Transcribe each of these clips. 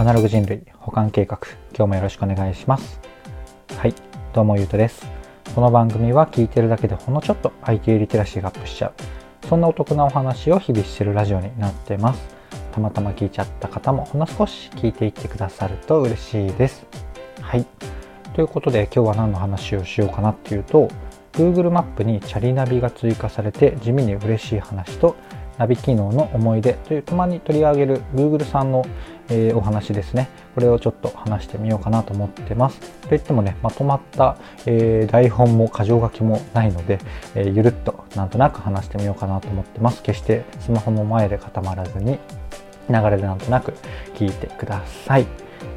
アナログ人類保管計画。今日もよろしくお願いします。はいどうもゆうとです。この番組は聞いてるだけでほんのちょっと IT リテラシーがアップしちゃう。そんなお得なお話を日々してるラジオになってます。たまたま聞いちゃった方もほんの少し聞いていってくださると嬉しいです。はい。ということで今日は何の話をしようかなっていうと Google マップにチャリナビが追加されて地味に嬉しい話とナビ機能の思い出というたまに取り上げる Google さんの、えー、お話ですね。これをちょっと話してみようかなと思ってます。といってもねまとまった、えー、台本も箇条書きもないので、えー、ゆるっとなんとなく話してみようかなと思ってます。決してスマホの前で固まらずに流れでなんとなく聞いてください。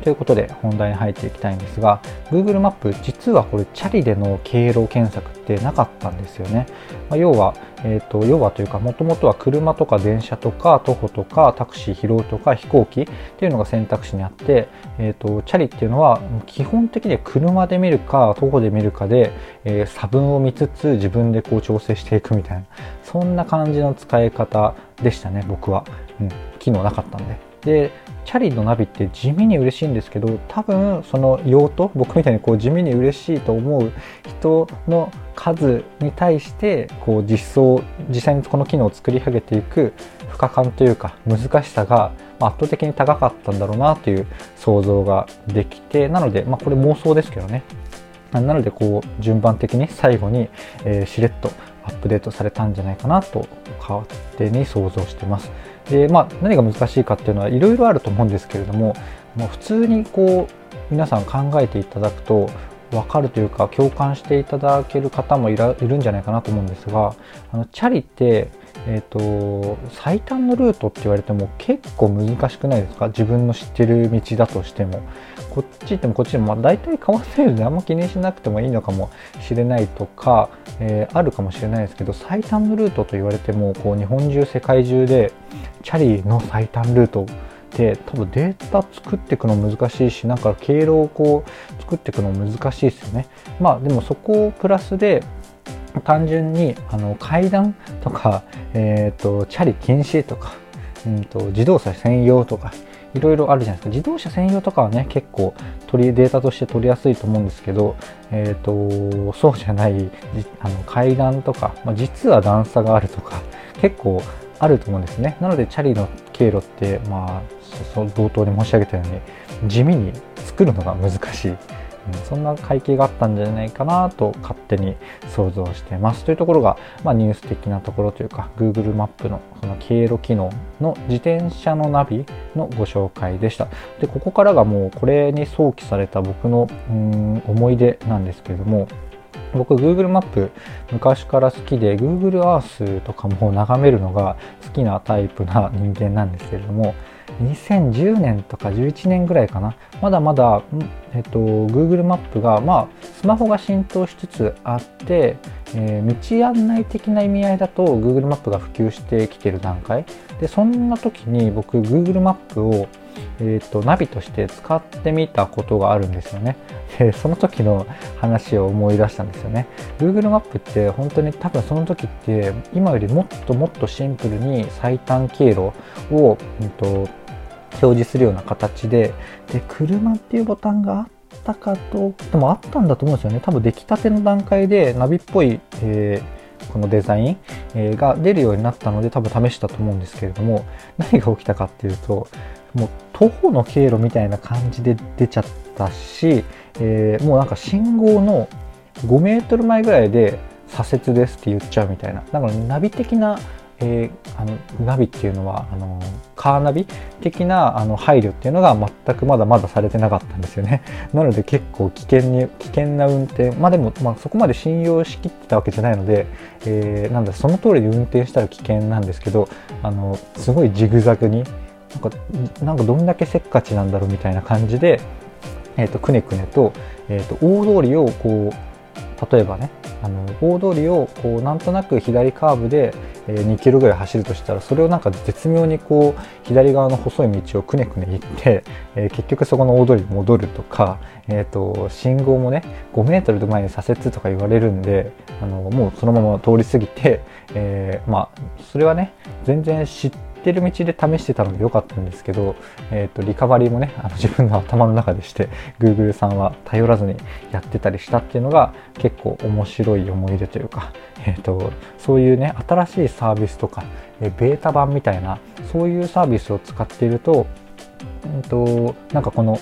ということで本題に入っていきたいんですが Google マップ実はこれチャリでの経路検索ってなかったんですよね、まあ、要は、えーと、要はというかもともとは車とか電車とか徒歩とかタクシー拾うとか飛行機っていうのが選択肢にあって、えーと、チャリっていうのは基本的には車で見るか徒歩で見るかで、えー、差分を見つつ自分でこう調整していくみたいなそんな感じの使い方でしたね僕は、うん、機能なかったんで。でチャリのナビって地味に嬉しいんですけど多分その用途僕みたいにこう地味に嬉しいと思う人の数に対してこう実装実際にこの機能を作り上げていく負荷感というか難しさが圧倒的に高かったんだろうなという想像ができてなので、まあ、これ妄想ですけどね。なのでこう順番的に最後に、えー、しれっとアップデートされたんじゃないかなと勝手に想像してます。でまあ、何が難しいかっていうのはいろいろあると思うんですけれどももう普通にこう皆さん考えていただくと分かるというか共感していただける方もいるんじゃないかなと思うんですがあのチャリって、えーと、最短のルートって言われても結構難しくないですか？自分の知ってる道だとしてもこっち行ってもこっちでも、まあ、大体変わってるのであんま気にしなくてもいいのかもしれないとか、えー、あるかもしれないですけど最短のルートと言われてもこう日本中世界中でチャリの最短ルートっ多分データ作っていくの難しいしなんか経路をこう作っていくの難しいですよね。まあでもそこをプラスで単純にあの階段とか、えーと、チャリ禁止とか、うんと、自動車専用とかいろいろあるじゃないですか。自動車専用とかはね結構取りデータとして取りやすいと思うんですけど、えーと、そうじゃないあの階段とか、まあ、実は段差があるとか結構あると思うんですね。なのでチャリの経路ってまあ冒頭に申し上げたように地味に作るのが難しい。そんな背景があったんじゃないかなと勝手に想像してます。というところが、まあ、ニュース的なところというか Google マップのその経路機能の自転車のナビのご紹介でした。でここからがもうこれに想起された僕のうん思い出なんですけれども僕 Google マップ昔から好きで Google Earth とかも眺めるのが好きなタイプな人間なんですけれども2010年とか11年ぐらいかな。まだまだ、えっと、Google マップが、まあ、スマホが浸透しつつあって、えー、道案内的な意味合いだと Google マップが普及してきてる段階。でそんな時に僕 Google マップをえーと、ナビとして使ってみたことがあるんですよね。でその時の話を思い出したんですよね。Google マップって本当に多分その時って今よりもっともっとシンプルに最短経路を、うんと、表示するような形でで車っていうボタンがあったかとでもあったんだと思うんですよね。多分出来たての段階でナビっぽい、えー、このデザイン、えー、が出るようになったので多分試したと思うんですけれども何が起きたかっていうともう徒歩の経路みたいな感じで出ちゃったし、えー、もうなんか信号の5メートル前ぐらいで左折ですって言っちゃうみたいな。だからナビ的な、えー、あのナビっていうのはあのカーナビ的なあの配慮っていうのが全くまだまだされてなかったんですよね。なので結構危険に危険な運転まあでも、まあ、そこまで信用しきってたわけじゃないので、えー、なんだその通りで運転したら危険なんですけどあのすごいジグザグになんかなんかどんだけせっかちなんだろうみたいな感じで、えーと、くねくねと,、えーと、大通りをこう例えばねあの大通りをこうなんとなく左カーブで、2キロぐらい走るとしたらそれをなんか絶妙にこう左側の細い道をくねくね行って、えー、結局そこの大通りに戻るとか、えーと、信号もね5メートル前に左折とか言われるんであのもうそのまま通り過ぎて、えー、まあそれはね全然知ってってる道で試してたので良かったんですけど、えーと、リカバリーもねあの自分の頭の中でして Google さんは頼らずにやってたりしたっていうのが結構面白い思い出というか、えーと、そういうね新しいサービスとか、えベータ版みたいなそういうサービスを使っていると,、えーとなんかこの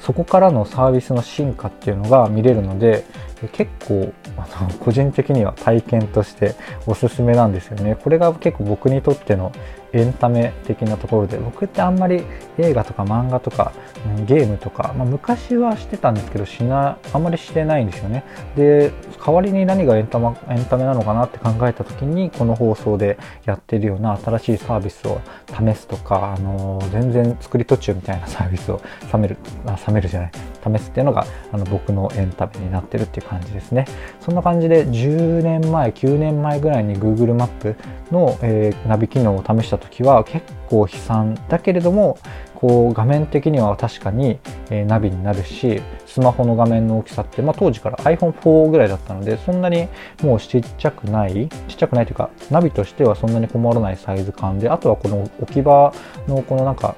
そこからのサービスの進化っていうのが見れるので結構あの個人的には体験としておすすめなんですよね。これが結構僕にとってのエンタメ的なところで僕ってあんまり映画とか漫画とか、うん、ゲームとか、まあ、昔はしてたんですけどしなあんまりしてないんですよね。で代わりに何がエンタエンタメなのかなって考えた時にこの放送でやってるような新しいサービスを試すとか、あのー、全然作り途中みたいなサービスを冷めるあ冷めるじゃない。試すっていうのがあの僕のエンタメになってるっていう感じですね。そんな感じで10年前9年前ぐらいに Google マップの、えー、ナビ機能を試した時は結構悲惨だけれどもこう画面的には確かに、え、ナビになるしスマホの画面の大きさって、まあ、当時から iPhone4 ぐらいだったのでそんなにもうちっちゃくないちっちゃくないというかナビとしてはそんなに困らないサイズ感であとはこの置き場のこのなんか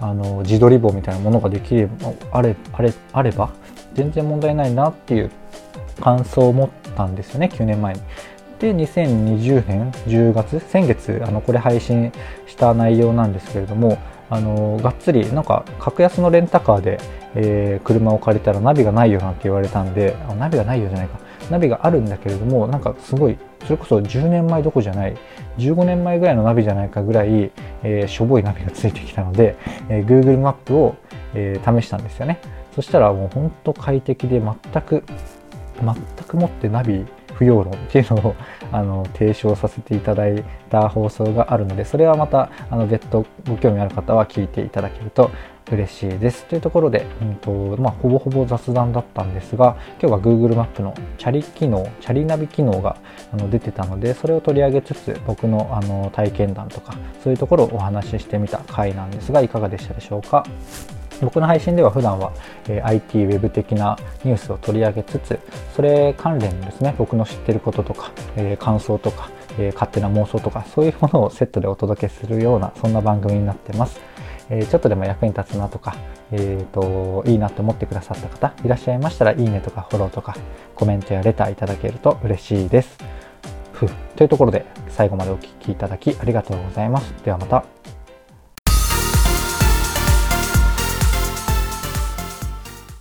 あの自撮り棒みたいなものができればあれあれあれば全然問題ないなっていう感想を持ったんですよね9年前に。で2020年10月先月あのこれ配信した内容なんですけれどもあのがっつりなんか格安のレンタカーで、えー、車を借りたらナビがないよなんて言われたんであナビがないよじゃないか。ナビがあるんだけれどもなんかすごいそれこそ10年前どこじゃない15年前ぐらいのナビじゃないかぐらい、えー、しょぼいナビがついてきたので、えー、Google マップを、え、試したんですよね。そしたらもうほんと快適で全く全くもってナビ不要論っていうのをあの提唱させていただいた放送があるのでそれはまたあの別途ご興味ある方は聞いていただけると嬉しいです。というところで、うんとまあ、ほぼほぼ雑談だったんですが今日は Google マップのチャリ機能チャリナビ機能があの出てたのでそれを取り上げつつ僕のあの体験談とかそういうところをお話ししてみた回なんですがいかがでしたでしょうか？僕の配信では普段は、え、IT、ウェブ的なニュースを取り上げつつ、それ関連のですね、僕の知ってることとか、え、感想とか、え、勝手な妄想とか、そういうものをセットでお届けするような、そんな番組になってます。えちょっとでも役に立つなとか、えーと、いいなと思ってくださった方いらっしゃいましたら、いいねとかフォローとか、コメントやレターいただけると嬉しいです。というところで、最後までお聴きいただきありがとうございます。ではまた。